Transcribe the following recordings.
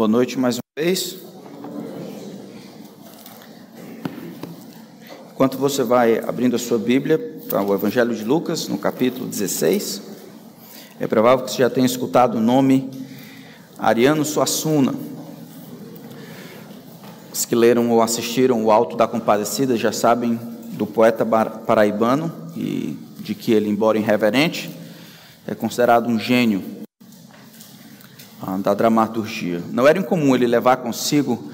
Boa noite mais uma vez. Enquanto você vai abrindo a sua Bíblia para o Evangelho de Lucas, no capítulo 16, é provável que você já tenha escutado o nome Ariano Suassuna. Os que leram ou assistiram o Alto da Compadecida já sabem do poeta paraibano e de que ele, embora irreverente, é considerado um gênio da dramaturgia. Não era incomum ele levar consigo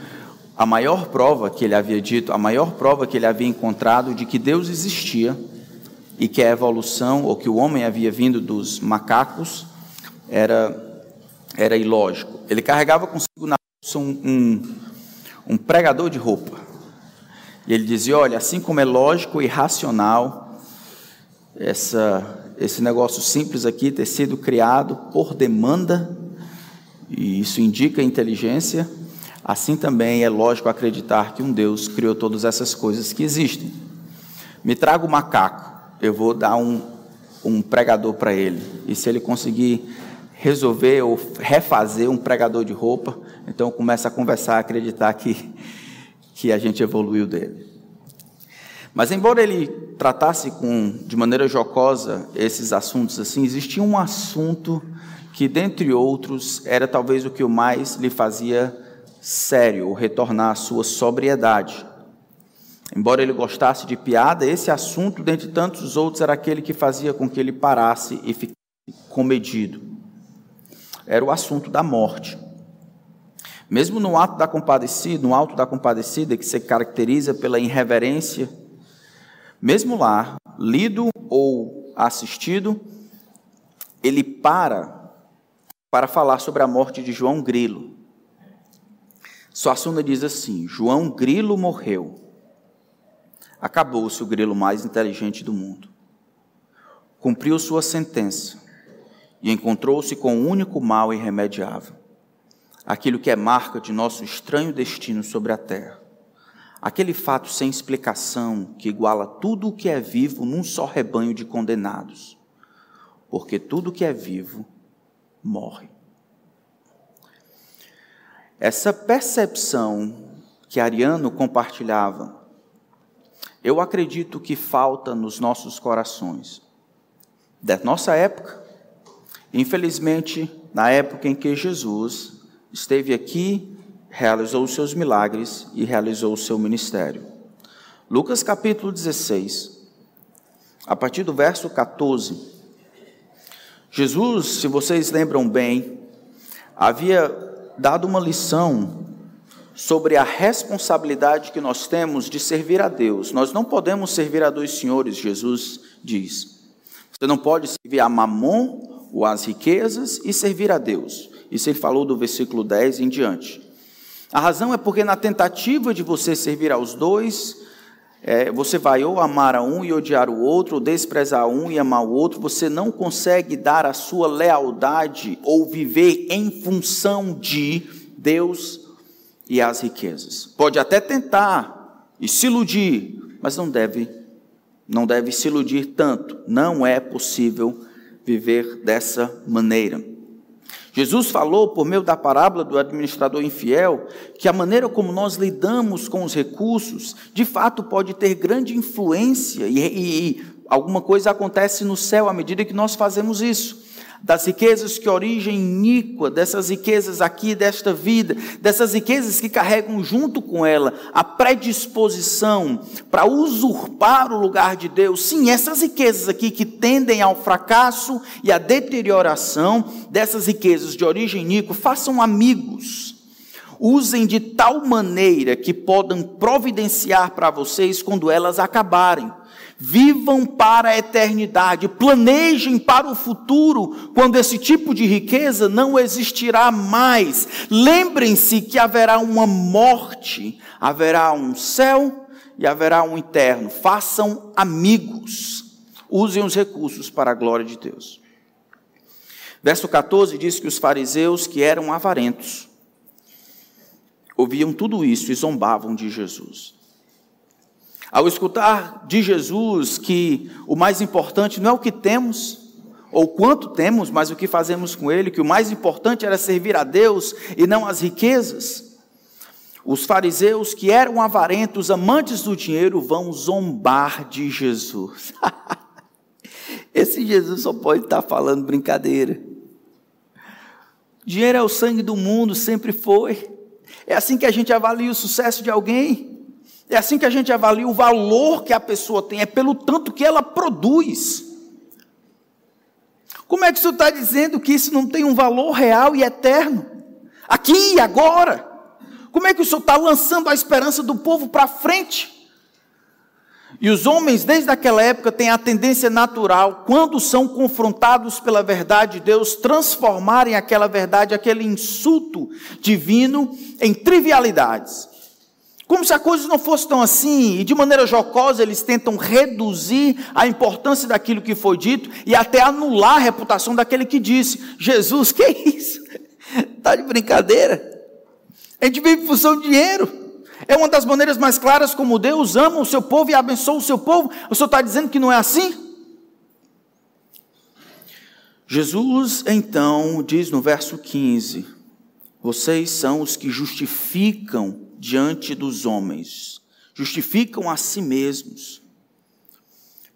a maior prova que ele havia dito, a maior prova que ele havia encontrado de que Deus existia e que a evolução, ou que o homem havia vindo dos macacos, era, era ilógico. Ele carregava consigo na um, um, um pregador de roupa. E ele dizia: Olha, assim como é lógico e racional essa, esse negócio simples aqui ter sido criado por demanda, e isso indica inteligência, assim também é lógico acreditar que um Deus criou todas essas coisas que existem. Me traga o macaco, eu vou dar um, um pregador para ele, e se ele conseguir resolver ou refazer um pregador de roupa, então começa a conversar, a acreditar que, que a gente evoluiu dele. Mas embora ele tratasse com de maneira jocosa esses assuntos assim, existia um assunto que dentre outros era talvez o que o mais lhe fazia sério, retornar à sua sobriedade. Embora ele gostasse de piada, esse assunto, dentre tantos outros, era aquele que fazia com que ele parasse e ficasse comedido. Era o assunto da morte. Mesmo no ato da compadecida, no alto da compadecida, que se caracteriza pela irreverência mesmo lá, lido ou assistido, ele para para falar sobre a morte de João Grilo. Suassuna diz assim: João Grilo morreu. Acabou-se o grilo mais inteligente do mundo. Cumpriu sua sentença e encontrou-se com o único mal irremediável, aquilo que é marca de nosso estranho destino sobre a terra aquele fato sem explicação que iguala tudo o que é vivo num só rebanho de condenados. Porque tudo que é vivo morre. Essa percepção que Ariano compartilhava, eu acredito que falta nos nossos corações. Da nossa época, infelizmente, na época em que Jesus esteve aqui realizou os seus milagres e realizou o seu ministério. Lucas capítulo 16, a partir do verso 14. Jesus, se vocês lembram bem, havia dado uma lição sobre a responsabilidade que nós temos de servir a Deus. Nós não podemos servir a dois senhores, Jesus diz. Você não pode servir a Mamon ou as riquezas e servir a Deus. Isso ele falou do versículo 10 em diante. A razão é porque na tentativa de você servir aos dois, é, você vai ou amar a um e odiar o outro, ou desprezar um e amar o outro, você não consegue dar a sua lealdade ou viver em função de Deus e as riquezas. Pode até tentar e se iludir, mas não deve, não deve se iludir tanto. Não é possível viver dessa maneira. Jesus falou, por meio da parábola do administrador infiel, que a maneira como nós lidamos com os recursos, de fato, pode ter grande influência, e, e, e alguma coisa acontece no céu à medida que nós fazemos isso das riquezas que origem iníqua, dessas riquezas aqui desta vida, dessas riquezas que carregam junto com ela a predisposição para usurpar o lugar de Deus. Sim, essas riquezas aqui que tendem ao fracasso e à deterioração, dessas riquezas de origem iníqua, façam amigos. Usem de tal maneira que podem providenciar para vocês quando elas acabarem. Vivam para a eternidade, planejem para o futuro, quando esse tipo de riqueza não existirá mais. Lembrem-se que haverá uma morte, haverá um céu e haverá um eterno. Façam amigos, usem os recursos para a glória de Deus. Verso 14 diz que os fariseus, que eram avarentos, ouviam tudo isso e zombavam de Jesus. Ao escutar de Jesus que o mais importante não é o que temos, ou quanto temos, mas o que fazemos com ele, que o mais importante era servir a Deus e não as riquezas. Os fariseus que eram avarentos, amantes do dinheiro, vão zombar de Jesus. Esse Jesus só pode estar falando brincadeira. Dinheiro é o sangue do mundo, sempre foi. É assim que a gente avalia o sucesso de alguém. É assim que a gente avalia o valor que a pessoa tem, é pelo tanto que ela produz. Como é que isso está dizendo que isso não tem um valor real e eterno? Aqui e agora. Como é que o Senhor está lançando a esperança do povo para frente? E os homens, desde aquela época, têm a tendência natural, quando são confrontados pela verdade de Deus, transformarem aquela verdade, aquele insulto divino, em trivialidades. Como se a coisa não fosse tão assim, e de maneira jocosa eles tentam reduzir a importância daquilo que foi dito e até anular a reputação daquele que disse: Jesus, que é isso? Está de brincadeira? A gente vive em função do dinheiro. É uma das maneiras mais claras como Deus ama o seu povo e abençoa o seu povo. O Senhor está dizendo que não é assim? Jesus, então, diz no verso 15: Vocês são os que justificam diante dos homens, justificam a si mesmos.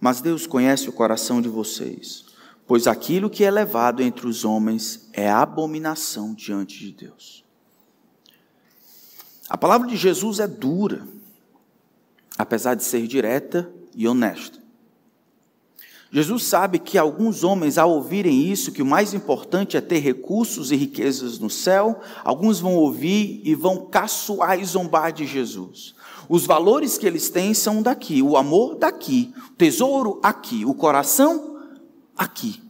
Mas Deus conhece o coração de vocês, pois aquilo que é levado entre os homens é abominação diante de Deus. A palavra de Jesus é dura, apesar de ser direta e honesta. Jesus sabe que alguns homens, ao ouvirem isso, que o mais importante é ter recursos e riquezas no céu, alguns vão ouvir e vão caçoar e zombar de Jesus. Os valores que eles têm são daqui, o amor daqui, o tesouro aqui, o coração aqui.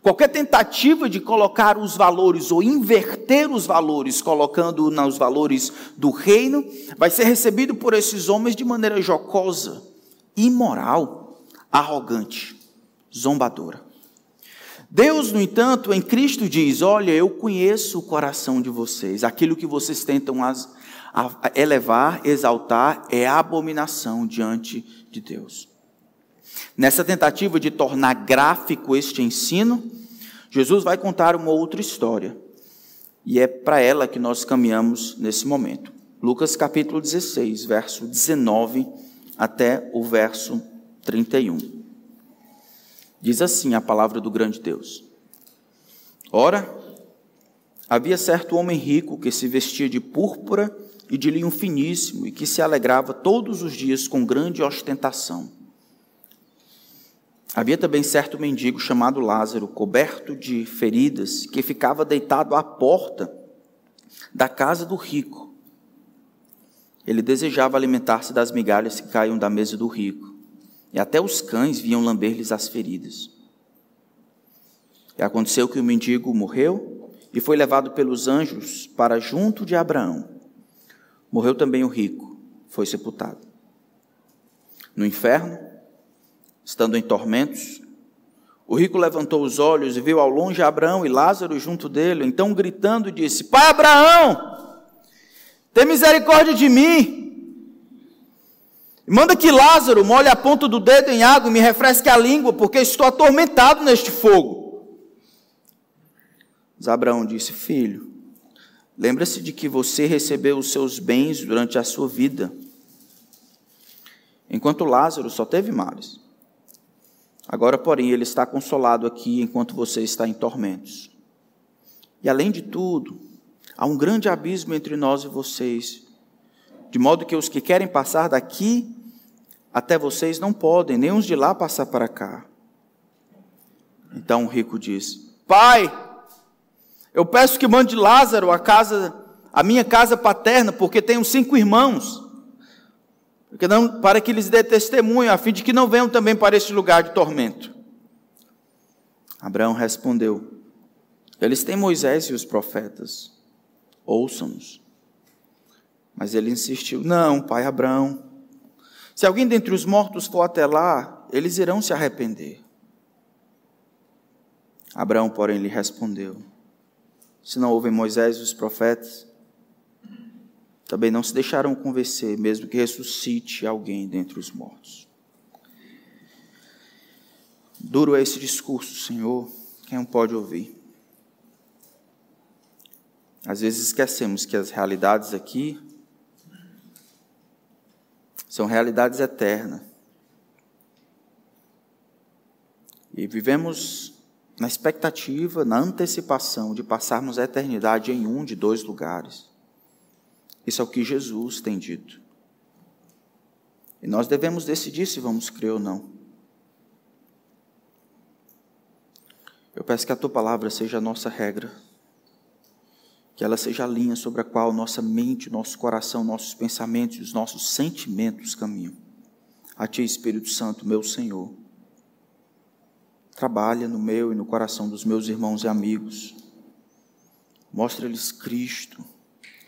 Qualquer tentativa de colocar os valores ou inverter os valores, colocando nos valores do reino, vai ser recebido por esses homens de maneira jocosa, imoral, arrogante, zombadora. Deus, no entanto, em Cristo diz: Olha, eu conheço o coração de vocês, aquilo que vocês tentam elevar, exaltar, é abominação diante de Deus. Nessa tentativa de tornar gráfico este ensino, Jesus vai contar uma outra história. E é para ela que nós caminhamos nesse momento. Lucas capítulo 16, verso 19 até o verso 31. Diz assim a palavra do grande Deus: Ora, havia certo homem rico que se vestia de púrpura e de linho finíssimo e que se alegrava todos os dias com grande ostentação. Havia também certo mendigo chamado Lázaro, coberto de feridas, que ficava deitado à porta da casa do rico. Ele desejava alimentar-se das migalhas que caíam da mesa do rico, e até os cães vinham lamber-lhes as feridas. E aconteceu que o mendigo morreu e foi levado pelos anjos para junto de Abraão. Morreu também o rico, foi sepultado. No inferno, estando em tormentos. O rico levantou os olhos e viu ao longe Abraão e Lázaro junto dele. Então, gritando, disse: Pai Abraão, tem misericórdia de mim. Manda que Lázaro molhe a ponta do dedo em água e me refresque a língua, porque estou atormentado neste fogo. Mas Abraão disse: Filho, lembra-se de que você recebeu os seus bens durante a sua vida, enquanto Lázaro só teve males. Agora, porém, ele está consolado aqui enquanto você está em tormentos. E além de tudo, há um grande abismo entre nós e vocês, de modo que os que querem passar daqui até vocês não podem, nem os de lá passar para cá. Então o rico diz: Pai, eu peço que mande Lázaro a casa, a minha casa paterna, porque tenho cinco irmãos não, para que lhes dê testemunho, a fim de que não venham também para este lugar de tormento. Abraão respondeu: Eles têm Moisés e os profetas, ouçam-nos. Mas ele insistiu: Não, pai Abraão, se alguém dentre os mortos for até lá, eles irão se arrepender. Abraão, porém, lhe respondeu: Se não ouvem Moisés e os profetas, também não se deixarão convencer, mesmo que ressuscite alguém dentre os mortos. Duro é esse discurso, Senhor, quem pode ouvir? Às vezes esquecemos que as realidades aqui são realidades eternas. E vivemos na expectativa, na antecipação de passarmos a eternidade em um de dois lugares. Isso é o que Jesus tem dito. E nós devemos decidir se vamos crer ou não. Eu peço que a tua palavra seja a nossa regra, que ela seja a linha sobre a qual nossa mente, nosso coração, nossos pensamentos e os nossos sentimentos caminham. A ti, Espírito Santo, meu Senhor Trabalha no meu e no coração dos meus irmãos e amigos. Mostra-lhes Cristo,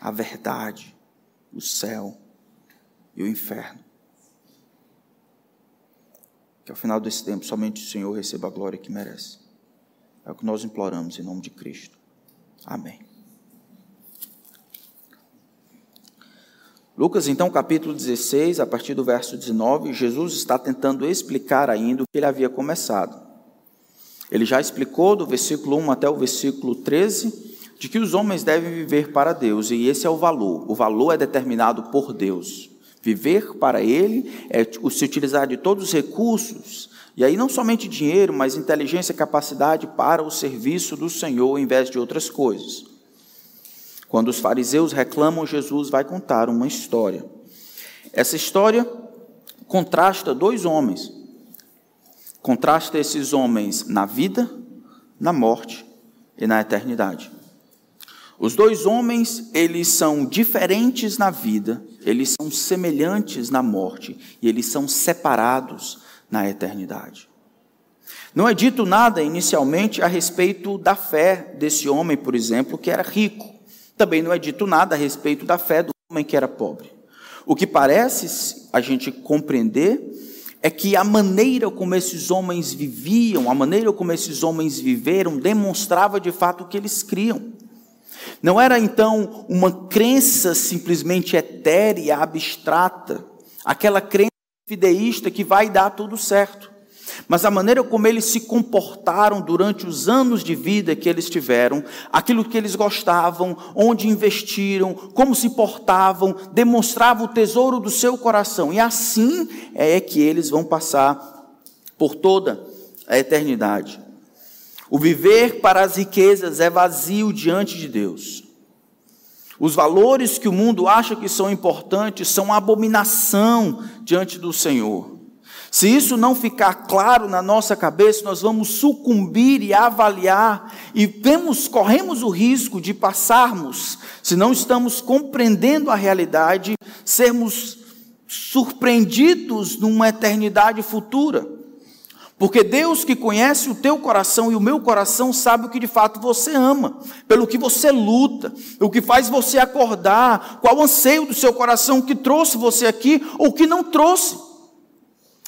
a verdade, o céu e o inferno. Que ao final desse tempo somente o Senhor receba a glória que merece. É o que nós imploramos em nome de Cristo. Amém. Lucas, então, capítulo 16, a partir do verso 19, Jesus está tentando explicar ainda o que ele havia começado. Ele já explicou do versículo 1 até o versículo 13 de que os homens devem viver para Deus, e esse é o valor. O valor é determinado por Deus. Viver para Ele é se utilizar de todos os recursos, e aí não somente dinheiro, mas inteligência e capacidade para o serviço do Senhor em vez de outras coisas. Quando os fariseus reclamam, Jesus vai contar uma história. Essa história contrasta dois homens Contrasta esses homens na vida, na morte e na eternidade. Os dois homens, eles são diferentes na vida, eles são semelhantes na morte e eles são separados na eternidade. Não é dito nada inicialmente a respeito da fé desse homem, por exemplo, que era rico. Também não é dito nada a respeito da fé do homem que era pobre. O que parece a gente compreender é que a maneira como esses homens viviam, a maneira como esses homens viveram, demonstrava de fato o que eles criam. Não era então uma crença simplesmente etérea, abstrata, aquela crença fideísta que vai dar tudo certo mas a maneira como eles se comportaram durante os anos de vida que eles tiveram, aquilo que eles gostavam, onde investiram, como se portavam, demonstrava o tesouro do seu coração. E assim é que eles vão passar por toda a eternidade. O viver para as riquezas é vazio diante de Deus. Os valores que o mundo acha que são importantes são abominação diante do Senhor. Se isso não ficar claro na nossa cabeça, nós vamos sucumbir e avaliar e corremos o risco de passarmos, se não estamos compreendendo a realidade, sermos surpreendidos numa eternidade futura. Porque Deus que conhece o teu coração e o meu coração sabe o que de fato você ama, pelo que você luta, o que faz você acordar, qual anseio do seu coração que trouxe você aqui ou que não trouxe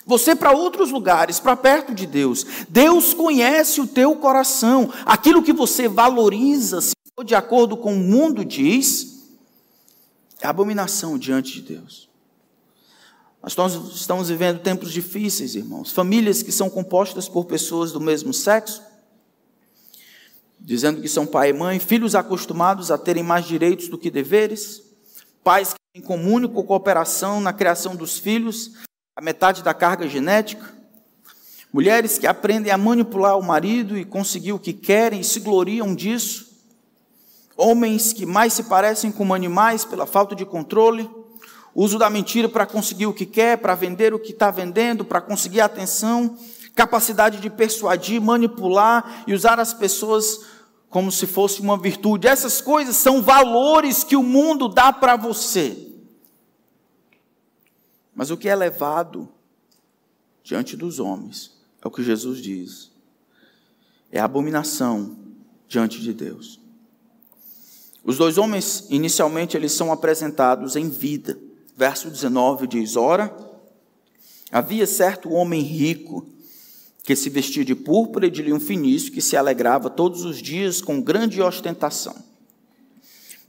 você para outros lugares, para perto de Deus. Deus conhece o teu coração. Aquilo que você valoriza, se for de acordo com o mundo diz, é abominação diante de Deus. Nós estamos vivendo tempos difíceis, irmãos. Famílias que são compostas por pessoas do mesmo sexo, dizendo que são pai e mãe, filhos acostumados a terem mais direitos do que deveres, pais que têm comum com cooperação na criação dos filhos, a metade da carga genética. Mulheres que aprendem a manipular o marido e conseguir o que querem e se gloriam disso. Homens que mais se parecem com animais pela falta de controle. Uso da mentira para conseguir o que quer, para vender o que está vendendo, para conseguir atenção. Capacidade de persuadir, manipular e usar as pessoas como se fosse uma virtude. Essas coisas são valores que o mundo dá para você. Mas o que é levado diante dos homens é o que Jesus diz. É abominação diante de Deus. Os dois homens, inicialmente, eles são apresentados em vida. Verso 19 diz: Ora, havia certo homem rico que se vestia de púrpura e de linho finíssimo, que se alegrava todos os dias com grande ostentação.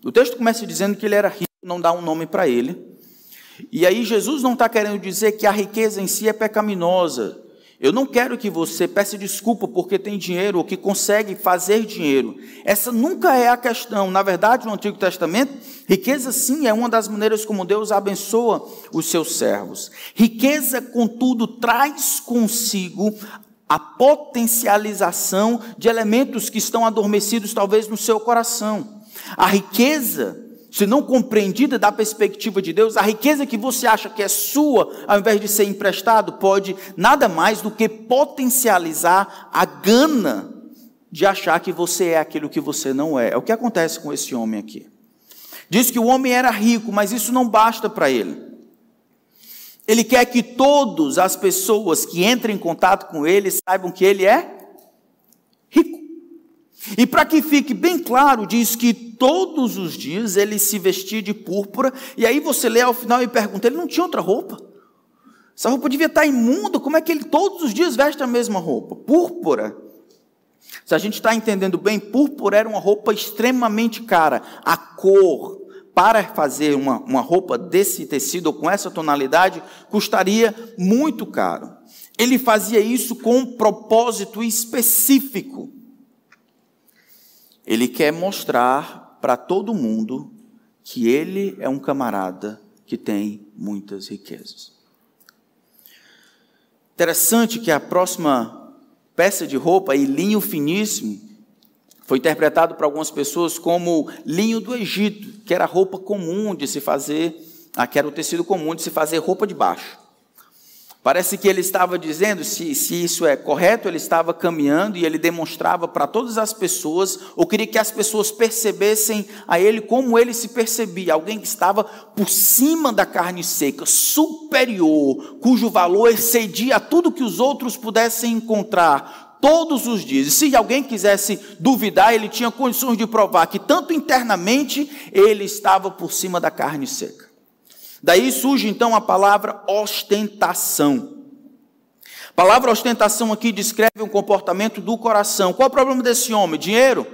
O texto começa dizendo que ele era rico, não dá um nome para ele, e aí Jesus não está querendo dizer que a riqueza em si é pecaminosa. Eu não quero que você peça desculpa porque tem dinheiro ou que consegue fazer dinheiro. Essa nunca é a questão. Na verdade, no Antigo Testamento, riqueza sim é uma das maneiras como Deus abençoa os seus servos. Riqueza, contudo, traz consigo a potencialização de elementos que estão adormecidos talvez no seu coração. A riqueza se não compreendida da perspectiva de Deus, a riqueza que você acha que é sua, ao invés de ser emprestado, pode nada mais do que potencializar a gana de achar que você é aquilo que você não é. É o que acontece com esse homem aqui. Diz que o homem era rico, mas isso não basta para ele. Ele quer que todas as pessoas que entrem em contato com ele saibam que ele é. E para que fique bem claro, diz que todos os dias ele se vestia de púrpura, e aí você lê ao final e pergunta: ele não tinha outra roupa? Essa roupa devia estar imunda, como é que ele todos os dias veste a mesma roupa? Púrpura. Se a gente está entendendo bem, púrpura era uma roupa extremamente cara. A cor, para fazer uma, uma roupa desse tecido com essa tonalidade, custaria muito caro. Ele fazia isso com um propósito específico. Ele quer mostrar para todo mundo que ele é um camarada que tem muitas riquezas. Interessante que a próxima peça de roupa, e linho finíssimo, foi interpretado para algumas pessoas como linho do Egito, que era roupa comum de se fazer, ah, que era o tecido comum de se fazer roupa de baixo. Parece que ele estava dizendo, se, se isso é correto, ele estava caminhando e ele demonstrava para todas as pessoas, ou queria que as pessoas percebessem a ele como ele se percebia, alguém que estava por cima da carne seca, superior, cujo valor excedia tudo que os outros pudessem encontrar, todos os dias. E se alguém quisesse duvidar, ele tinha condições de provar que, tanto internamente, ele estava por cima da carne seca. Daí surge então a palavra ostentação. A palavra ostentação aqui descreve um comportamento do coração. Qual é o problema desse homem? Dinheiro?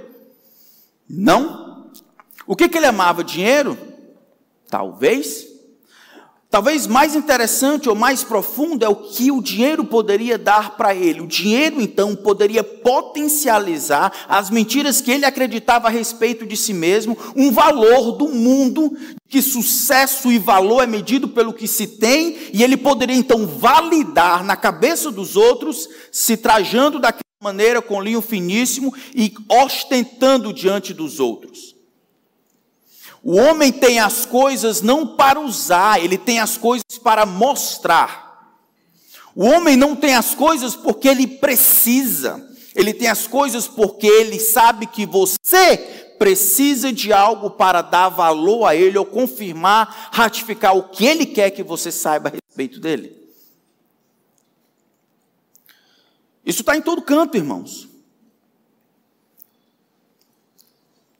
Não. O que, que ele amava? Dinheiro? Talvez. Talvez mais interessante ou mais profundo é o que o dinheiro poderia dar para ele. O dinheiro, então, poderia potencializar as mentiras que ele acreditava a respeito de si mesmo, um valor do mundo, que sucesso e valor é medido pelo que se tem, e ele poderia então validar na cabeça dos outros, se trajando daquela maneira com linho finíssimo e ostentando diante dos outros. O homem tem as coisas não para usar, ele tem as coisas para mostrar. O homem não tem as coisas porque ele precisa, ele tem as coisas porque ele sabe que você precisa de algo para dar valor a ele ou confirmar, ratificar o que ele quer que você saiba a respeito dele. Isso está em todo canto, irmãos.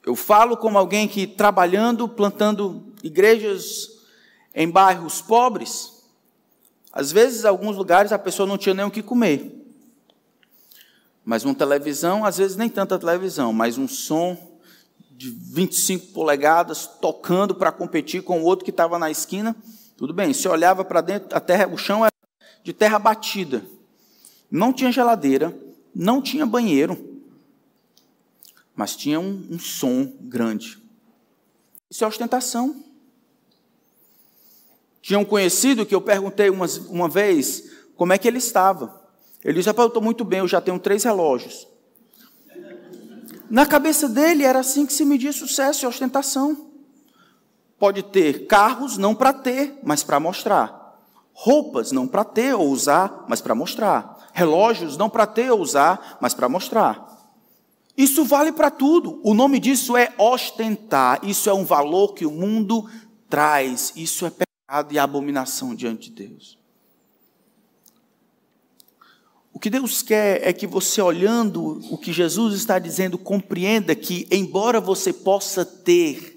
Eu falo como alguém que trabalhando, plantando igrejas em bairros pobres, às vezes, em alguns lugares, a pessoa não tinha nem o que comer. Mas uma televisão, às vezes nem tanta televisão, mas um som de 25 polegadas tocando para competir com o outro que estava na esquina. Tudo bem, se olhava para dentro, a terra, o chão era de terra batida. Não tinha geladeira, não tinha banheiro mas tinha um, um som grande. Isso é ostentação. Tinha um conhecido que eu perguntei uma, uma vez como é que ele estava. Ele disse: Rapaz, eu estou muito bem, eu já tenho três relógios. Na cabeça dele era assim que se media sucesso e ostentação. Pode ter carros, não para ter, mas para mostrar. Roupas, não para ter ou usar, mas para mostrar. Relógios, não para ter ou usar, mas para mostrar. Isso vale para tudo. O nome disso é ostentar. Isso é um valor que o mundo traz. Isso é pecado e abominação diante de Deus. O que Deus quer é que você, olhando o que Jesus está dizendo, compreenda que, embora você possa ter,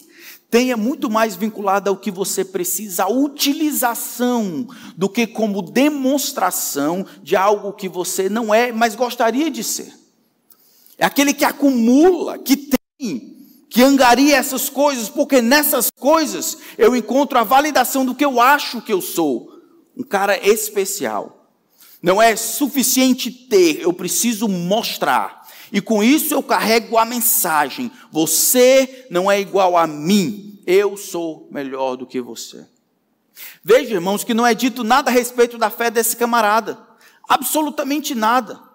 tenha muito mais vinculado ao que você precisa, a utilização, do que como demonstração de algo que você não é, mas gostaria de ser. É aquele que acumula, que tem, que angaria essas coisas, porque nessas coisas eu encontro a validação do que eu acho que eu sou. Um cara especial. Não é suficiente ter, eu preciso mostrar. E com isso eu carrego a mensagem: você não é igual a mim, eu sou melhor do que você. Veja, irmãos, que não é dito nada a respeito da fé desse camarada, absolutamente nada.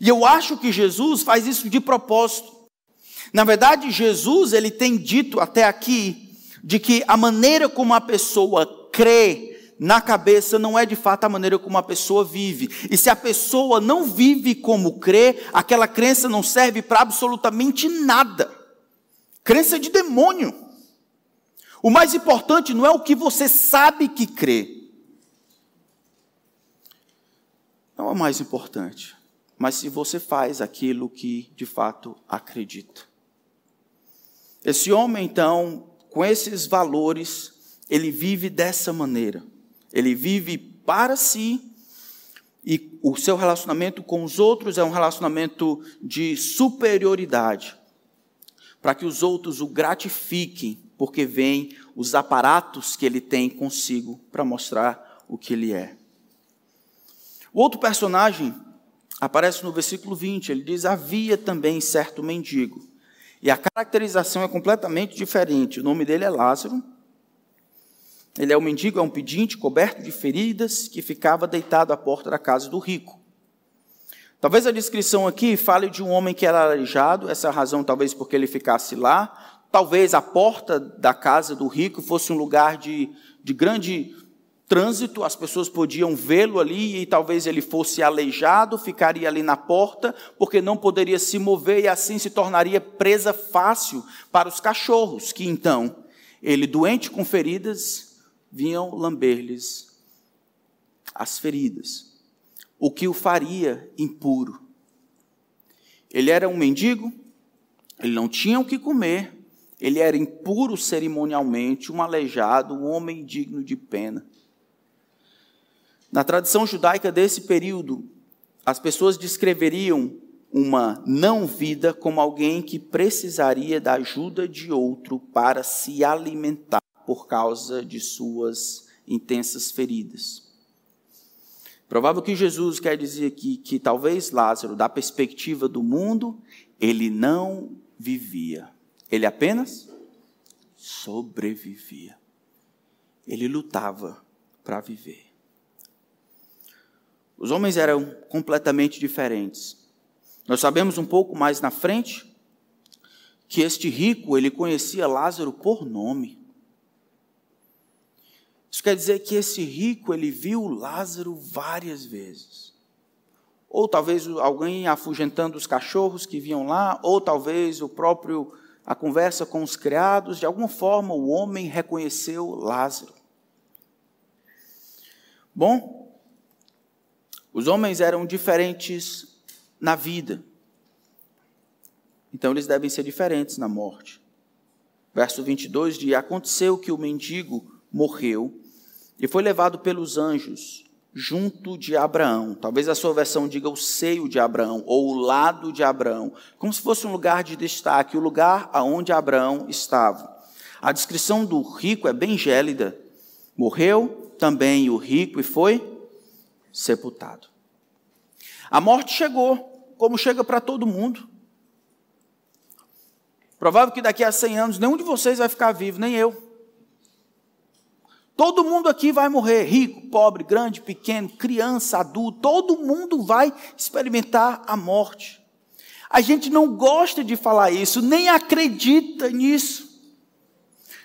E eu acho que Jesus faz isso de propósito. Na verdade, Jesus, ele tem dito até aqui de que a maneira como a pessoa crê na cabeça não é de fato a maneira como a pessoa vive. E se a pessoa não vive como crê, aquela crença não serve para absolutamente nada. Crença de demônio. O mais importante não é o que você sabe que crê. Não é o mais importante. Mas se você faz aquilo que de fato acredita. Esse homem, então, com esses valores, ele vive dessa maneira. Ele vive para si e o seu relacionamento com os outros é um relacionamento de superioridade, para que os outros o gratifiquem, porque vem os aparatos que ele tem consigo para mostrar o que ele é. O outro personagem aparece no versículo 20, ele diz: Havia também certo mendigo. E a caracterização é completamente diferente. O nome dele é Lázaro ele é um mendigo, é um pedinte coberto de feridas que ficava deitado à porta da casa do rico. Talvez a descrição aqui fale de um homem que era aleijado, essa é razão talvez porque ele ficasse lá. Talvez a porta da casa do rico fosse um lugar de, de grande trânsito, as pessoas podiam vê-lo ali e talvez ele fosse aleijado, ficaria ali na porta, porque não poderia se mover e assim se tornaria presa fácil para os cachorros, que então, ele doente com feridas, vinham lamber-lhes as feridas, o que o faria impuro. Ele era um mendigo, ele não tinha o que comer, ele era impuro cerimonialmente, um aleijado, um homem digno de pena. Na tradição judaica desse período, as pessoas descreveriam uma não-vida como alguém que precisaria da ajuda de outro para se alimentar por causa de suas intensas feridas. Provável que Jesus quer dizer aqui que talvez Lázaro, da perspectiva do mundo, ele não vivia, ele apenas sobrevivia. Ele lutava para viver. Os homens eram completamente diferentes. Nós sabemos um pouco mais na frente que este rico, ele conhecia Lázaro por nome. Isso quer dizer que esse rico, ele viu Lázaro várias vezes. Ou talvez alguém afugentando os cachorros que vinham lá, ou talvez o próprio a conversa com os criados, de alguma forma o homem reconheceu Lázaro. Bom, os homens eram diferentes na vida. Então eles devem ser diferentes na morte. Verso 22 diz: Aconteceu que o mendigo morreu e foi levado pelos anjos junto de Abraão. Talvez a sua versão diga o seio de Abraão ou o lado de Abraão, como se fosse um lugar de destaque, o lugar aonde Abraão estava. A descrição do rico é bem gélida. Morreu também o rico e foi sepultado. A morte chegou, como chega para todo mundo. Provável que daqui a 100 anos nenhum de vocês vai ficar vivo, nem eu. Todo mundo aqui vai morrer, rico, pobre, grande, pequeno, criança, adulto, todo mundo vai experimentar a morte. A gente não gosta de falar isso, nem acredita nisso.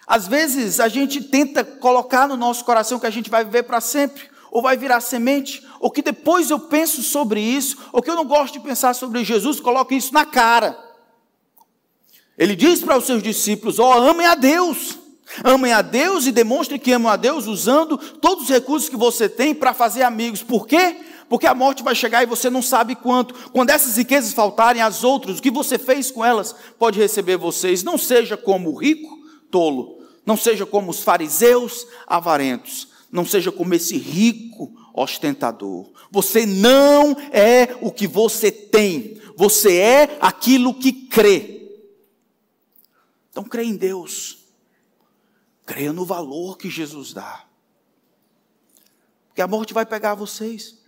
Às vezes a gente tenta colocar no nosso coração que a gente vai viver para sempre, ou vai virar semente, ou que depois eu penso sobre isso, ou que eu não gosto de pensar sobre Jesus, coloco isso na cara. Ele diz para os seus discípulos: ó, oh, amem a Deus. Amem a Deus e demonstrem que amam a Deus usando todos os recursos que você tem para fazer amigos. Por quê? Porque a morte vai chegar e você não sabe quanto. Quando essas riquezas faltarem, as outras, o que você fez com elas, pode receber vocês. Não seja como o rico, tolo. Não seja como os fariseus, avarentos. Não seja como esse rico ostentador. Você não é o que você tem. Você é aquilo que crê. Então crê em Deus. Creia no valor que Jesus dá. Porque a morte vai pegar vocês.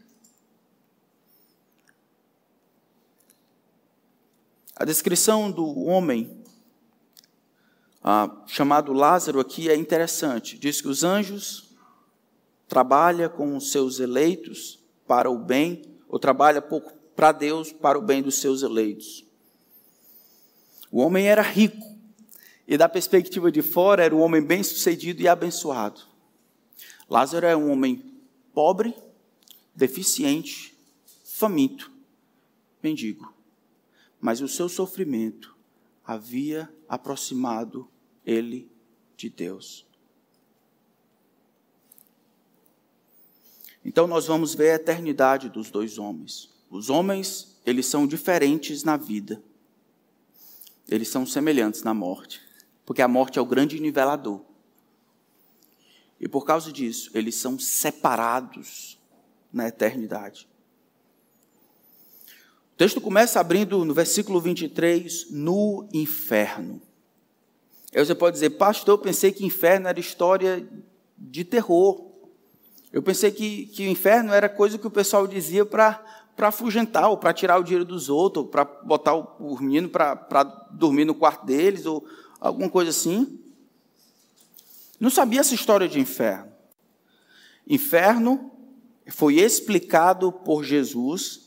A descrição do homem ah, chamado Lázaro aqui é interessante. Diz que os anjos trabalham com os seus eleitos para o bem, ou trabalha para Deus para o bem dos seus eleitos. O homem era rico, e da perspectiva de fora era um homem bem-sucedido e abençoado. Lázaro é um homem pobre, deficiente, faminto, mendigo mas o seu sofrimento havia aproximado ele de Deus. Então nós vamos ver a eternidade dos dois homens. Os homens, eles são diferentes na vida. Eles são semelhantes na morte, porque a morte é o grande nivelador. E por causa disso, eles são separados na eternidade. O texto começa abrindo no versículo 23, no inferno. Aí você pode dizer, pastor, eu pensei que inferno era história de terror. Eu pensei que, que o inferno era coisa que o pessoal dizia para afugentar, ou para tirar o dinheiro dos outros, para botar o, o menino para dormir no quarto deles, ou alguma coisa assim. Não sabia essa história de inferno. Inferno foi explicado por Jesus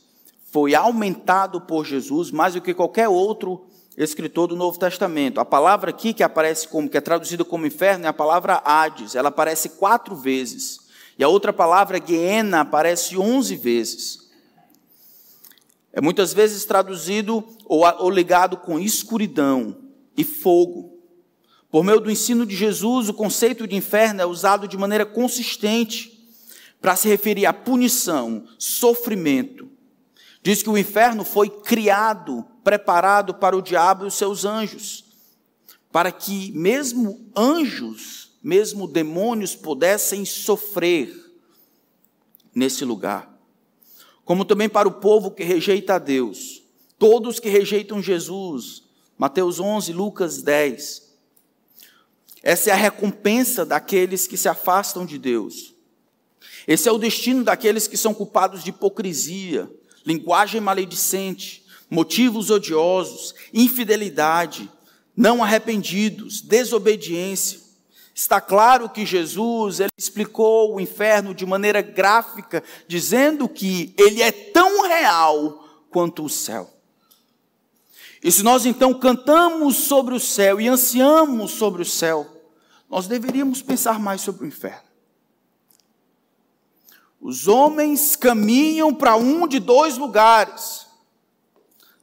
foi aumentado por Jesus mais do que qualquer outro escritor do Novo Testamento. A palavra aqui que aparece como, que é traduzida como inferno, é a palavra Hades. Ela aparece quatro vezes. E a outra palavra, Geena, aparece onze vezes. É muitas vezes traduzido ou, ou ligado com escuridão e fogo. Por meio do ensino de Jesus, o conceito de inferno é usado de maneira consistente para se referir à punição, sofrimento, Diz que o inferno foi criado, preparado para o diabo e os seus anjos, para que mesmo anjos, mesmo demônios pudessem sofrer nesse lugar. Como também para o povo que rejeita a Deus, todos que rejeitam Jesus, Mateus 11, Lucas 10. Essa é a recompensa daqueles que se afastam de Deus. Esse é o destino daqueles que são culpados de hipocrisia, linguagem maledicente, motivos odiosos, infidelidade, não arrependidos, desobediência. Está claro que Jesus ele explicou o inferno de maneira gráfica, dizendo que ele é tão real quanto o céu. E se nós então cantamos sobre o céu e ansiamos sobre o céu, nós deveríamos pensar mais sobre o inferno. Os homens caminham para um de dois lugares.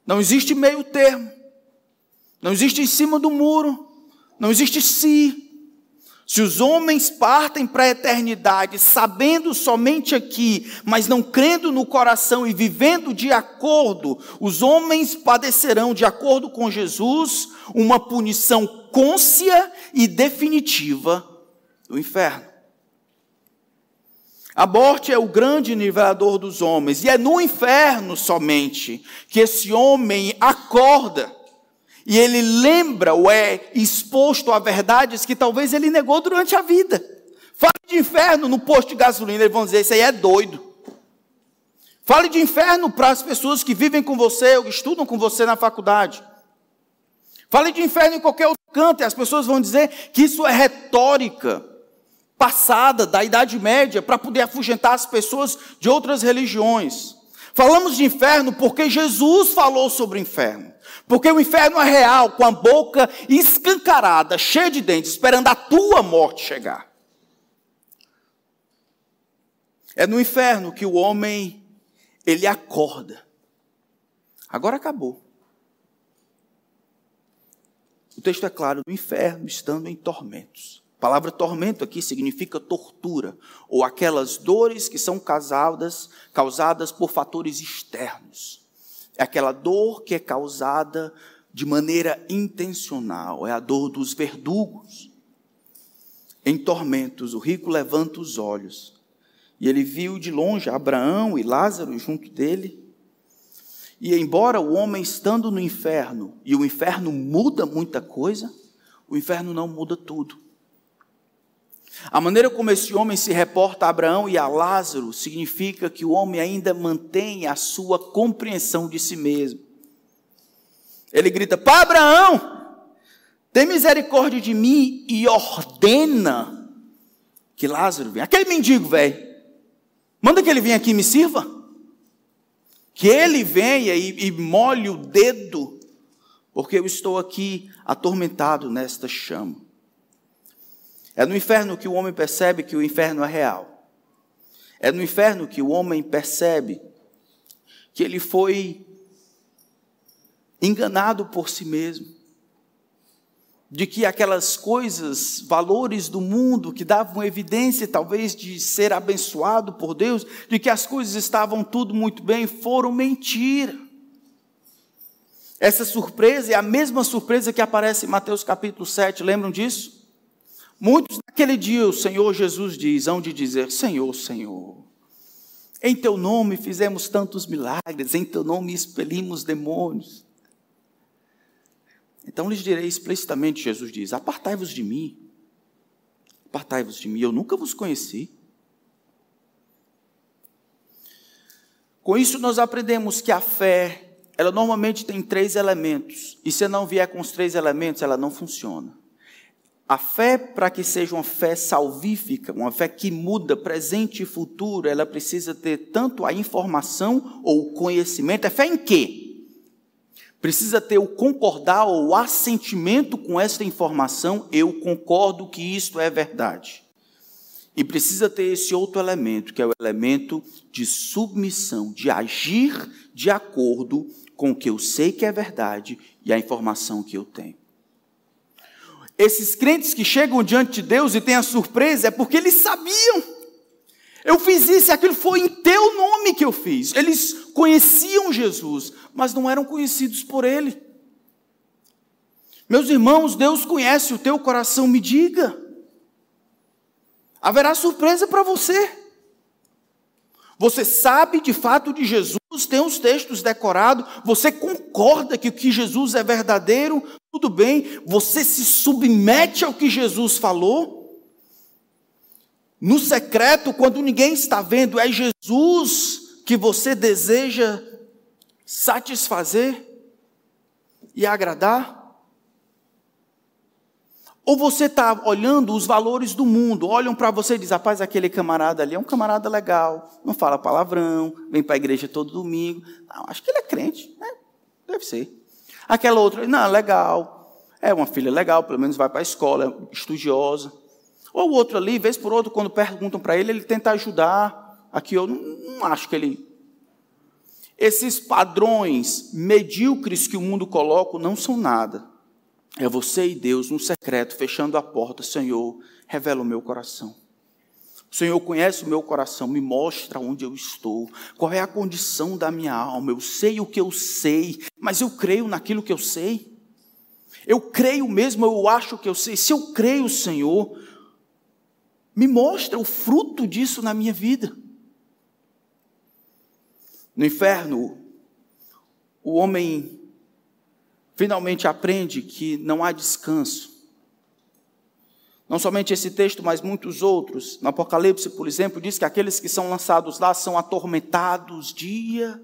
Não existe meio termo. Não existe em cima do muro. Não existe si. Se os homens partem para a eternidade sabendo somente aqui, mas não crendo no coração e vivendo de acordo, os homens padecerão, de acordo com Jesus, uma punição côncia e definitiva do inferno. A morte é o grande nivelador dos homens, e é no inferno somente que esse homem acorda e ele lembra ou é exposto a verdades que talvez ele negou durante a vida. Fale de inferno no posto de gasolina, eles vão dizer: Isso aí é doido. Fale de inferno para as pessoas que vivem com você ou estudam com você na faculdade. Fale de inferno em qualquer outro canto, e as pessoas vão dizer que isso é retórica passada, da Idade Média, para poder afugentar as pessoas de outras religiões. Falamos de inferno porque Jesus falou sobre o inferno. Porque o inferno é real, com a boca escancarada, cheia de dentes, esperando a tua morte chegar. É no inferno que o homem ele acorda. Agora acabou. O texto é claro, no inferno estando em tormentos. A palavra tormento aqui significa tortura, ou aquelas dores que são causadas, causadas por fatores externos. É aquela dor que é causada de maneira intencional, é a dor dos verdugos. Em tormentos, o rico levanta os olhos e ele viu de longe Abraão e Lázaro junto dele. E embora o homem estando no inferno, e o inferno muda muita coisa, o inferno não muda tudo. A maneira como esse homem se reporta a Abraão e a Lázaro significa que o homem ainda mantém a sua compreensão de si mesmo. Ele grita: Pai Abraão, tem misericórdia de mim e ordena que Lázaro venha. Aquele mendigo, velho, manda que ele venha aqui e me sirva. Que ele venha e, e molhe o dedo, porque eu estou aqui atormentado nesta chama. É no inferno que o homem percebe que o inferno é real. É no inferno que o homem percebe que ele foi enganado por si mesmo. De que aquelas coisas, valores do mundo que davam evidência talvez de ser abençoado por Deus, de que as coisas estavam tudo muito bem, foram mentira. Essa surpresa é a mesma surpresa que aparece em Mateus capítulo 7, lembram disso? Muitos naquele dia o Senhor Jesus diz, hão de dizer: Senhor, Senhor, em teu nome fizemos tantos milagres, em teu nome expelimos demônios. Então lhes direi explicitamente: Jesus diz: Apartai-vos de mim, apartai-vos de mim, eu nunca vos conheci. Com isso, nós aprendemos que a fé, ela normalmente tem três elementos, e se não vier com os três elementos, ela não funciona. A fé, para que seja uma fé salvífica, uma fé que muda presente e futuro, ela precisa ter tanto a informação ou o conhecimento. É fé em quê? Precisa ter o concordar ou o assentimento com esta informação, eu concordo que isto é verdade. E precisa ter esse outro elemento, que é o elemento de submissão, de agir de acordo com o que eu sei que é verdade e a informação que eu tenho. Esses crentes que chegam diante de Deus e têm a surpresa é porque eles sabiam. Eu fiz isso e aquilo foi em teu nome que eu fiz. Eles conheciam Jesus, mas não eram conhecidos por ele. Meus irmãos, Deus conhece o teu coração, me diga. Haverá surpresa para você. Você sabe de fato de Jesus, tem os textos decorados, você concorda que o que Jesus é verdadeiro, tudo bem, você se submete ao que Jesus falou. No secreto, quando ninguém está vendo, é Jesus que você deseja satisfazer e agradar? Ou você está olhando os valores do mundo, olham para você e dizem, rapaz, aquele camarada ali é um camarada legal, não fala palavrão, vem para a igreja todo domingo. Não, acho que ele é crente, né? Deve ser. Aquela outra, não, legal. É uma filha legal, pelo menos vai para a escola, é estudiosa. Ou o outro ali, vez por outro, quando perguntam para ele, ele tenta ajudar. Aqui eu não, não acho que ele. Esses padrões medíocres que o mundo coloca não são nada. É você e Deus no secreto, fechando a porta, Senhor, revela o meu coração. Senhor conhece o meu coração, me mostra onde eu estou, qual é a condição da minha alma. Eu sei o que eu sei, mas eu creio naquilo que eu sei. Eu creio mesmo, eu acho que eu sei. Se eu creio, Senhor, me mostra o fruto disso na minha vida. No inferno, o homem finalmente aprende que não há descanso não somente esse texto, mas muitos outros. No Apocalipse, por exemplo, diz que aqueles que são lançados lá são atormentados dia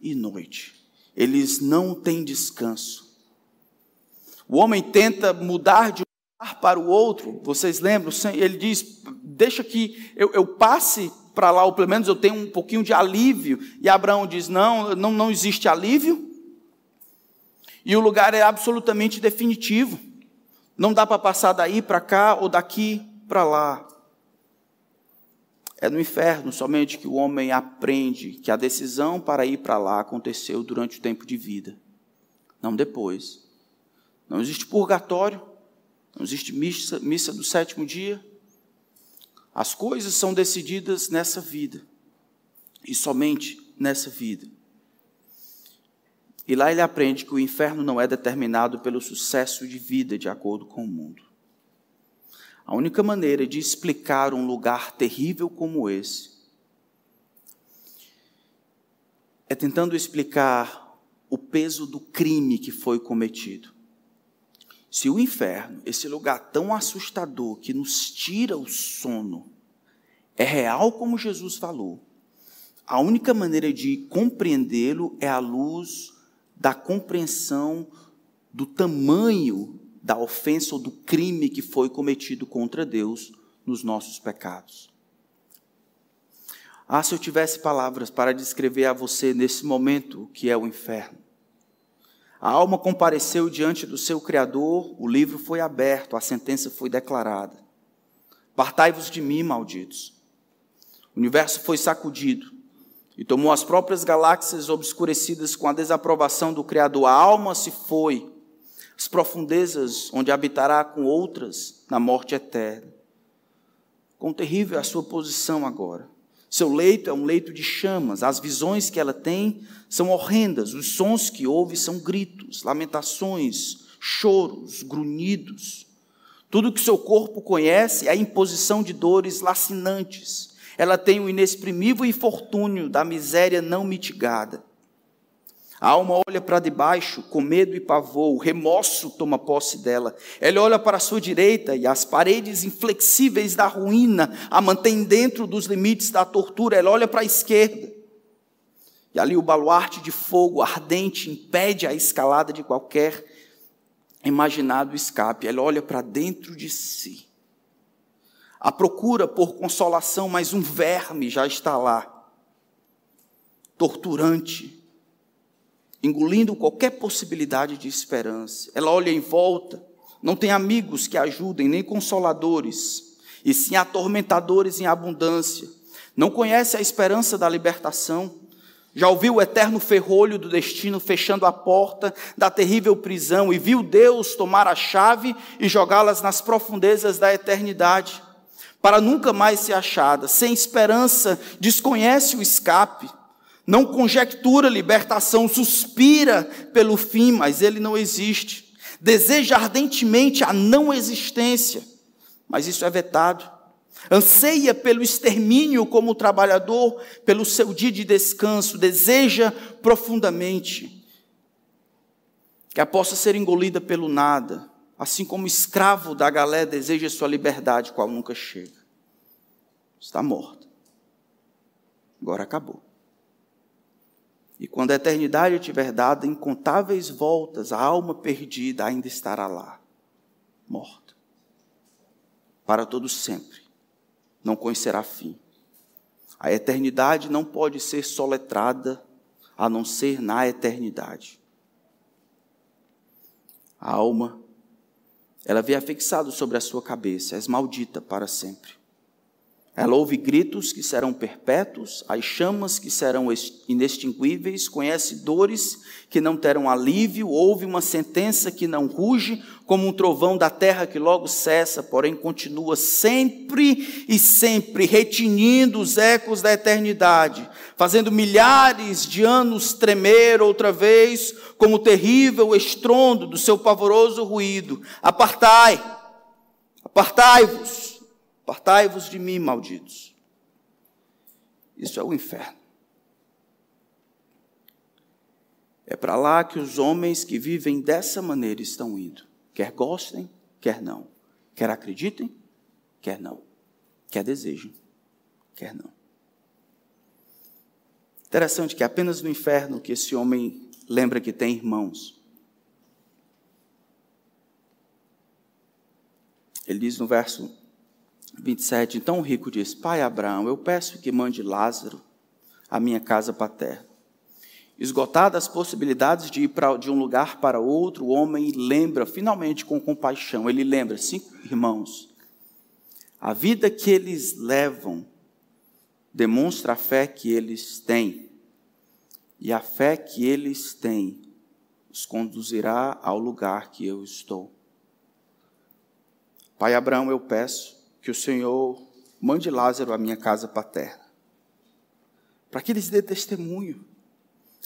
e noite. Eles não têm descanso. O homem tenta mudar de um lugar para o outro. Vocês lembram? Ele diz: Deixa que eu, eu passe para lá, ou pelo menos eu tenho um pouquinho de alívio. E Abraão diz: Não, não, não existe alívio. E o lugar é absolutamente definitivo. Não dá para passar daí para cá ou daqui para lá. É no inferno somente que o homem aprende que a decisão para ir para lá aconteceu durante o tempo de vida, não depois. Não existe purgatório, não existe missa, missa do sétimo dia. As coisas são decididas nessa vida, e somente nessa vida. E lá ele aprende que o inferno não é determinado pelo sucesso de vida de acordo com o mundo. A única maneira de explicar um lugar terrível como esse é tentando explicar o peso do crime que foi cometido. Se o inferno, esse lugar tão assustador que nos tira o sono, é real como Jesus falou, a única maneira de compreendê-lo é à luz da compreensão do tamanho da ofensa ou do crime que foi cometido contra Deus nos nossos pecados. Ah, se eu tivesse palavras para descrever a você nesse momento o que é o inferno. A alma compareceu diante do seu Criador, o livro foi aberto, a sentença foi declarada. Partai-vos de mim, malditos. O universo foi sacudido e tomou as próprias galáxias obscurecidas com a desaprovação do Criador. A alma se foi, as profundezas onde habitará com outras na morte eterna. Quão terrível é a sua posição agora. Seu leito é um leito de chamas, as visões que ela tem são horrendas, os sons que ouve são gritos, lamentações, choros, grunhidos. Tudo que seu corpo conhece é a imposição de dores lacinantes. Ela tem o inexprimível infortúnio da miséria não mitigada. A alma olha para debaixo com medo e pavor, o remorso toma posse dela. Ela olha para a sua direita e as paredes inflexíveis da ruína a mantém dentro dos limites da tortura. Ela olha para a esquerda e ali o baluarte de fogo ardente impede a escalada de qualquer imaginado escape. Ela olha para dentro de si. A procura por consolação, mas um verme já está lá, torturante engolindo qualquer possibilidade de esperança. Ela olha em volta, não tem amigos que ajudem, nem consoladores, e sim atormentadores em abundância. Não conhece a esperança da libertação. Já ouviu o eterno ferrolho do destino fechando a porta da terrível prisão e viu Deus tomar a chave e jogá-las nas profundezas da eternidade, para nunca mais ser achada. Sem esperança, desconhece o escape não conjectura libertação, suspira pelo fim, mas ele não existe. Deseja ardentemente a não existência, mas isso é vetado. Anseia pelo extermínio como trabalhador, pelo seu dia de descanso, deseja profundamente que a possa ser engolida pelo nada, assim como o escravo da galé deseja sua liberdade, qual nunca chega. Está morta. Agora acabou. E quando a eternidade tiver dado incontáveis voltas, a alma perdida ainda estará lá, morta. Para todo sempre. Não conhecerá fim. A eternidade não pode ser soletrada a não ser na eternidade. A alma, ela vê afixado sobre a sua cabeça, és maldita para sempre. Ela ouve gritos que serão perpétuos, as chamas que serão inextinguíveis, conhece dores que não terão alívio, ouve uma sentença que não ruge, como um trovão da terra que logo cessa, porém continua sempre e sempre retinindo os ecos da eternidade, fazendo milhares de anos tremer outra vez, como o terrível estrondo do seu pavoroso ruído. Apartai, apartai-vos Apartai-vos de mim, malditos. Isso é o inferno. É para lá que os homens que vivem dessa maneira estão indo. Quer gostem, quer não. Quer acreditem, quer não. Quer desejem, quer não. Interessante que é apenas no inferno que esse homem lembra que tem irmãos. Ele diz no verso 27. Então o rico diz: Pai Abraão, eu peço que mande Lázaro à minha casa paterna. Esgotadas as possibilidades de ir pra, de um lugar para outro, o homem lembra, finalmente com compaixão, ele lembra, cinco irmãos, a vida que eles levam demonstra a fé que eles têm, e a fé que eles têm os conduzirá ao lugar que eu estou. Pai Abraão, eu peço que o Senhor mande Lázaro à minha casa paterna, para que eles dê testemunho,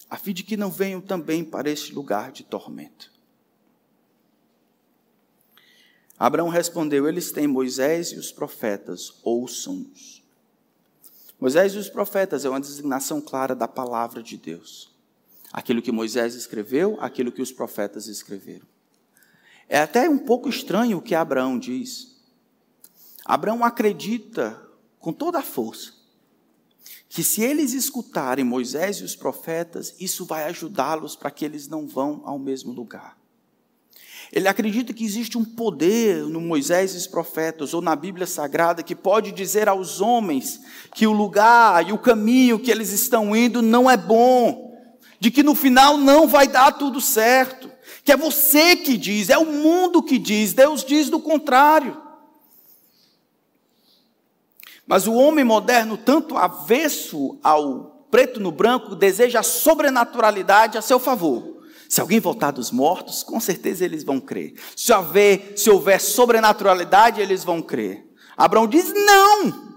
a fim de que não venham também para este lugar de tormento. Abraão respondeu: Eles têm Moisés e os profetas, ouçam-nos. Moisés e os profetas é uma designação clara da palavra de Deus. Aquilo que Moisés escreveu, aquilo que os profetas escreveram. É até um pouco estranho o que Abraão diz. Abraão acredita com toda a força que se eles escutarem Moisés e os profetas, isso vai ajudá-los para que eles não vão ao mesmo lugar. Ele acredita que existe um poder no Moisés e os profetas, ou na Bíblia Sagrada, que pode dizer aos homens que o lugar e o caminho que eles estão indo não é bom, de que no final não vai dar tudo certo, que é você que diz, é o mundo que diz, Deus diz do contrário. Mas o homem moderno, tanto avesso ao preto no branco, deseja a sobrenaturalidade a seu favor. Se alguém voltar dos mortos, com certeza eles vão crer. Se houver, se houver sobrenaturalidade, eles vão crer. Abraão diz: não.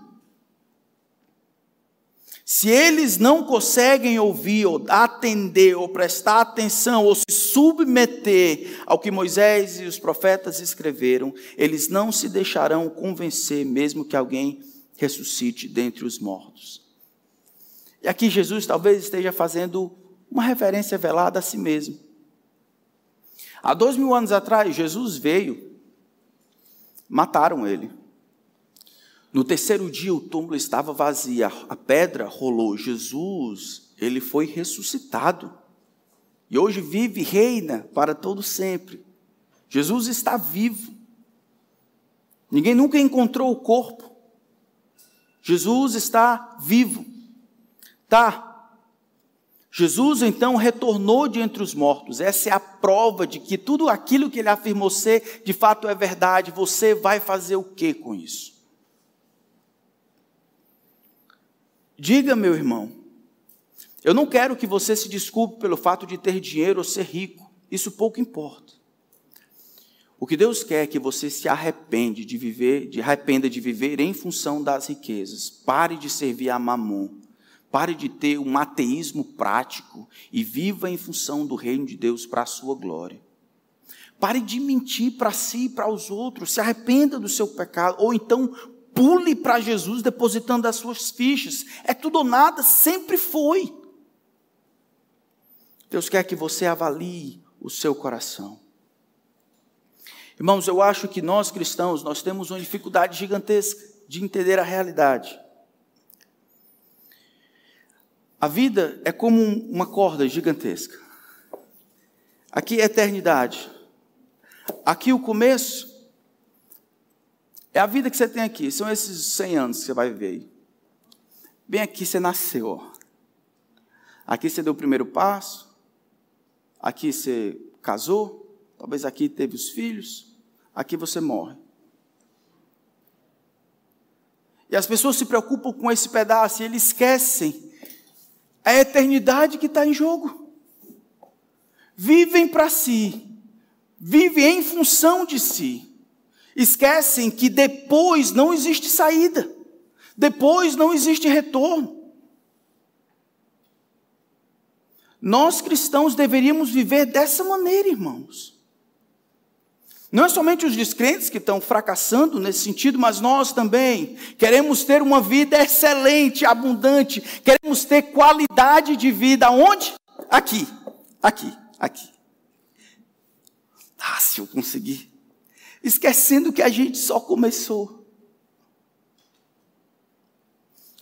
Se eles não conseguem ouvir, ou atender, ou prestar atenção, ou se submeter ao que Moisés e os profetas escreveram, eles não se deixarão convencer, mesmo que alguém ressuscite dentre os mortos. E aqui Jesus talvez esteja fazendo uma referência velada a si mesmo. Há dois mil anos atrás, Jesus veio, mataram ele. No terceiro dia, o túmulo estava vazio, a pedra rolou. Jesus, ele foi ressuscitado. E hoje vive e reina para todo sempre. Jesus está vivo. Ninguém nunca encontrou o corpo. Jesus está vivo. Tá. Jesus então retornou de entre os mortos. Essa é a prova de que tudo aquilo que ele afirmou ser, de fato é verdade. Você vai fazer o que com isso? Diga, meu irmão, eu não quero que você se desculpe pelo fato de ter dinheiro ou ser rico. Isso pouco importa. O que Deus quer é que você se arrepende de viver, de arrependa de viver em função das riquezas. Pare de servir a mamon. Pare de ter um ateísmo prático e viva em função do reino de Deus para a sua glória. Pare de mentir para si e para os outros. Se arrependa do seu pecado. Ou então pule para Jesus depositando as suas fichas. É tudo ou nada, sempre foi. Deus quer que você avalie o seu coração. Irmãos, eu acho que nós cristãos, nós temos uma dificuldade gigantesca de entender a realidade. A vida é como uma corda gigantesca. Aqui é eternidade. Aqui o começo é a vida que você tem aqui. São esses 100 anos que você vai viver aí. Bem aqui você nasceu. Aqui você deu o primeiro passo. Aqui você casou. Talvez aqui teve os filhos aqui você morre. E as pessoas se preocupam com esse pedaço e eles esquecem a eternidade que está em jogo. Vivem para si, vivem em função de si. Esquecem que depois não existe saída, depois não existe retorno. Nós cristãos deveríamos viver dessa maneira, irmãos. Não é somente os descrentes que estão fracassando nesse sentido, mas nós também queremos ter uma vida excelente, abundante, queremos ter qualidade de vida. Onde? Aqui, aqui, aqui. Ah, se eu conseguir. Esquecendo que a gente só começou.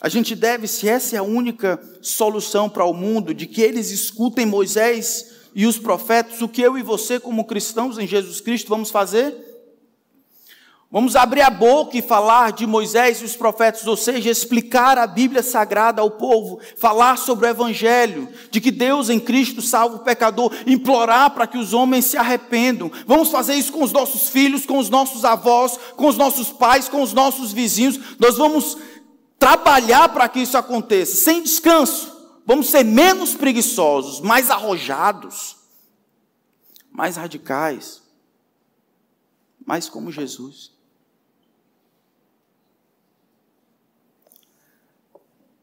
A gente deve, se essa é a única solução para o mundo, de que eles escutem Moisés e os profetas, o que eu e você, como cristãos em Jesus Cristo, vamos fazer? Vamos abrir a boca e falar de Moisés e os profetas, ou seja, explicar a Bíblia Sagrada ao povo, falar sobre o Evangelho, de que Deus em Cristo salva o pecador, implorar para que os homens se arrependam. Vamos fazer isso com os nossos filhos, com os nossos avós, com os nossos pais, com os nossos vizinhos. Nós vamos trabalhar para que isso aconteça, sem descanso. Vamos ser menos preguiçosos, mais arrojados, mais radicais, mais como Jesus.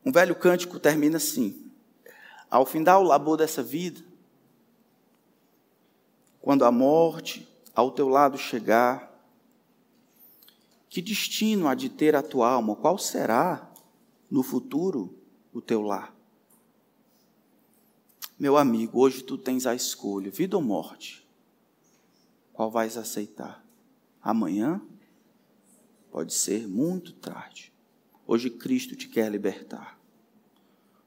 Um velho cântico termina assim: Ao findar o labor dessa vida, quando a morte ao teu lado chegar, que destino há de ter a tua alma? Qual será no futuro o teu lar? Meu amigo, hoje tu tens a escolha, vida ou morte. Qual vais aceitar? Amanhã? Pode ser muito tarde. Hoje Cristo te quer libertar.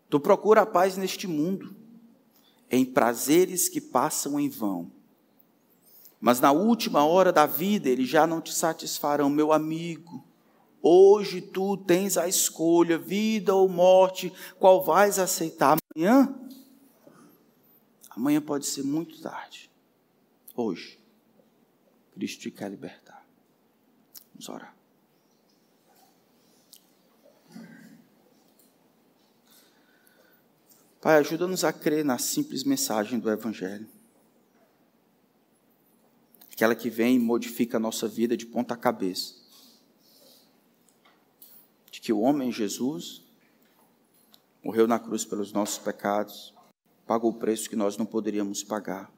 Tu procura a paz neste mundo, em prazeres que passam em vão. Mas na última hora da vida, eles já não te satisfarão, meu amigo. Hoje tu tens a escolha, vida ou morte, qual vais aceitar amanhã? Amanhã pode ser muito tarde. Hoje, Cristo te quer libertar. Vamos orar. Pai, ajuda-nos a crer na simples mensagem do Evangelho. Aquela que vem e modifica a nossa vida de ponta cabeça. De que o homem Jesus morreu na cruz pelos nossos pecados, pagou o preço que nós não poderíamos pagar.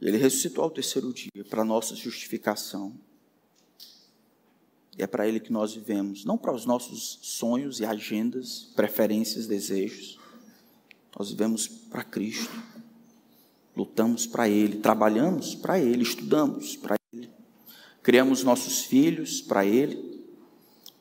Ele ressuscitou ao terceiro dia para nossa justificação. E é para ele que nós vivemos, não para os nossos sonhos e agendas, preferências, desejos, nós vivemos para Cristo. Lutamos para Ele, trabalhamos para Ele, estudamos para Ele. Criamos nossos filhos para Ele.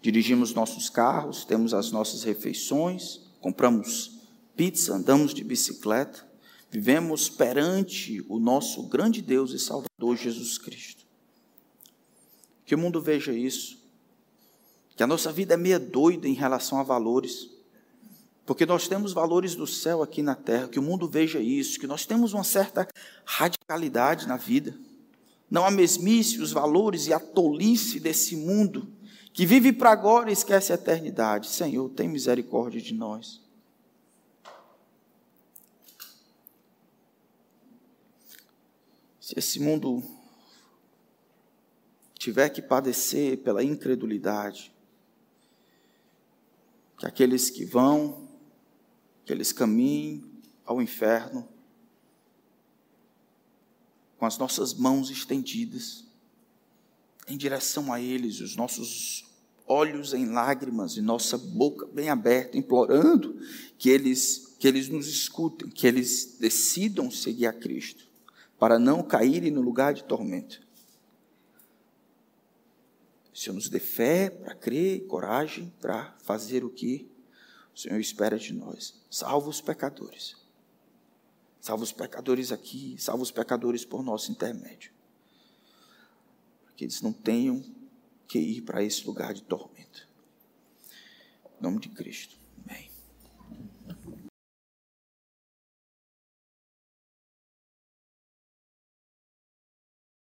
Dirigimos nossos carros, temos as nossas refeições, compramos pizza, andamos de bicicleta. Vivemos perante o nosso grande Deus e Salvador Jesus Cristo. Que o mundo veja isso. Que a nossa vida é meia doida em relação a valores porque nós temos valores do céu aqui na terra, que o mundo veja isso, que nós temos uma certa radicalidade na vida. Não a mesmice, os valores e a tolice desse mundo, que vive para agora e esquece a eternidade. Senhor, tem misericórdia de nós. Se esse mundo tiver que padecer pela incredulidade, que aqueles que vão que eles caminhem ao inferno com as nossas mãos estendidas em direção a eles, os nossos olhos em lágrimas e nossa boca bem aberta, implorando que eles, que eles nos escutem, que eles decidam seguir a Cristo, para não caírem no lugar de tormento. Senhor nos dê fé para crer, coragem para fazer o que o Senhor espera de nós. Salva os pecadores. Salva os pecadores aqui, salva os pecadores por nosso intermédio. Para que eles não tenham que ir para esse lugar de tormento. Em nome de Cristo.